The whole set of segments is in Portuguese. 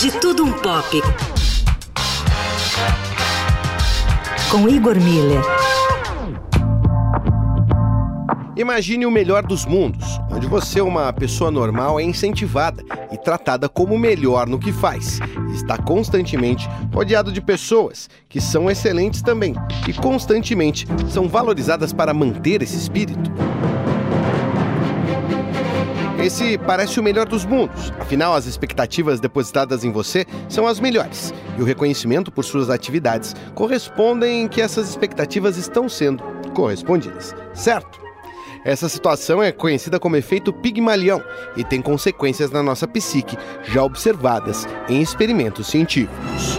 De Tudo Um Pop. Com Igor Miller. Imagine o melhor dos mundos, onde você, uma pessoa normal, é incentivada e tratada como melhor no que faz. Está constantemente rodeado de pessoas que são excelentes também e constantemente são valorizadas para manter esse espírito. Esse parece o melhor dos mundos. Afinal, as expectativas depositadas em você são as melhores. E o reconhecimento por suas atividades correspondem que essas expectativas estão sendo correspondidas. Certo? Essa situação é conhecida como efeito Pigmalião e tem consequências na nossa psique, já observadas em experimentos científicos.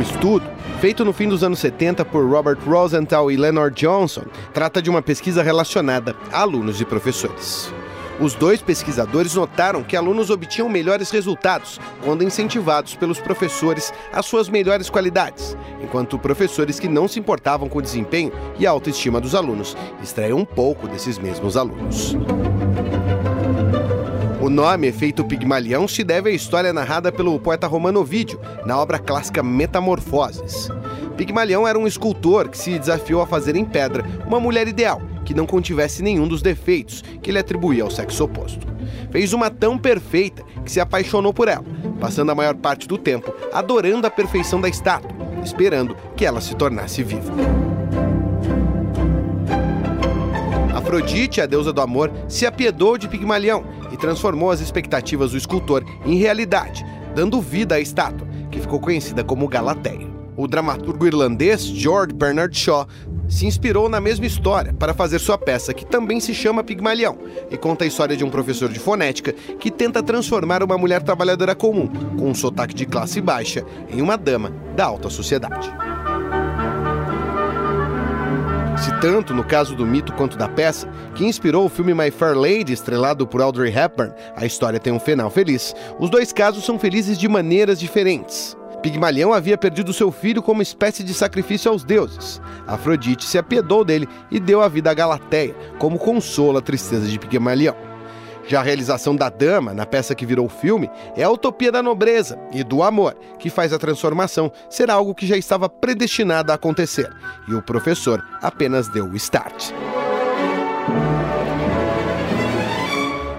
Um estudo feito no fim dos anos 70 por Robert Rosenthal e Leonard Johnson, trata de uma pesquisa relacionada a alunos e professores. Os dois pesquisadores notaram que alunos obtinham melhores resultados quando incentivados pelos professores às suas melhores qualidades, enquanto professores que não se importavam com o desempenho e a autoestima dos alunos extraíam um pouco desses mesmos alunos. O nome Efeito Pigmalião se deve à história narrada pelo poeta romano Ovídio na obra clássica Metamorfoses. Pigmalião era um escultor que se desafiou a fazer em pedra uma mulher ideal que não contivesse nenhum dos defeitos que ele atribuía ao sexo oposto. Fez uma tão perfeita que se apaixonou por ela, passando a maior parte do tempo adorando a perfeição da estátua, esperando que ela se tornasse viva. Afrodite, a deusa do amor, se apiedou de Pigmalião e transformou as expectativas do escultor em realidade, dando vida à estátua, que ficou conhecida como Galateia. O dramaturgo irlandês George Bernard Shaw se inspirou na mesma história para fazer sua peça, que também se chama Pigmalião, e conta a história de um professor de fonética que tenta transformar uma mulher trabalhadora comum, com um sotaque de classe baixa, em uma dama da alta sociedade. Se tanto no caso do mito quanto da peça, que inspirou o filme My Fair Lady, estrelado por Audrey Hepburn, a história tem um final feliz, os dois casos são felizes de maneiras diferentes. Pigmalião havia perdido seu filho como espécie de sacrifício aos deuses. Afrodite se apiedou dele e deu a vida a Galateia, como consolo à tristeza de Pigmalião. Já a realização da dama, na peça que virou filme, é a utopia da nobreza e do amor, que faz a transformação ser algo que já estava predestinado a acontecer, e o professor apenas deu o start.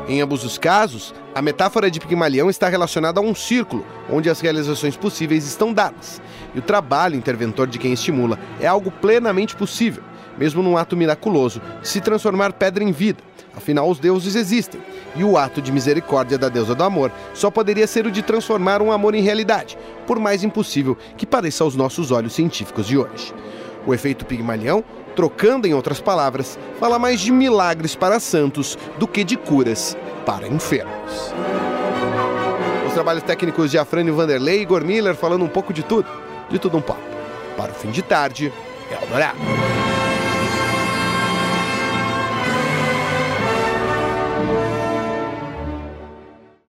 Em ambos os casos, a metáfora de Pigmalião está relacionada a um círculo, onde as realizações possíveis estão dadas. E o trabalho interventor de quem estimula é algo plenamente possível, mesmo num ato miraculoso, de se transformar pedra em vida. Afinal, os deuses existem, e o ato de misericórdia da deusa do amor só poderia ser o de transformar um amor em realidade, por mais impossível que pareça aos nossos olhos científicos de hoje. O efeito Pigmalião Trocando em outras palavras, fala mais de milagres para santos do que de curas para enfermos. Os trabalhos técnicos de Afrânio Vanderlei e Igor Miller falando um pouco de tudo, de tudo um pouco. Para o fim de tarde, Eldorado.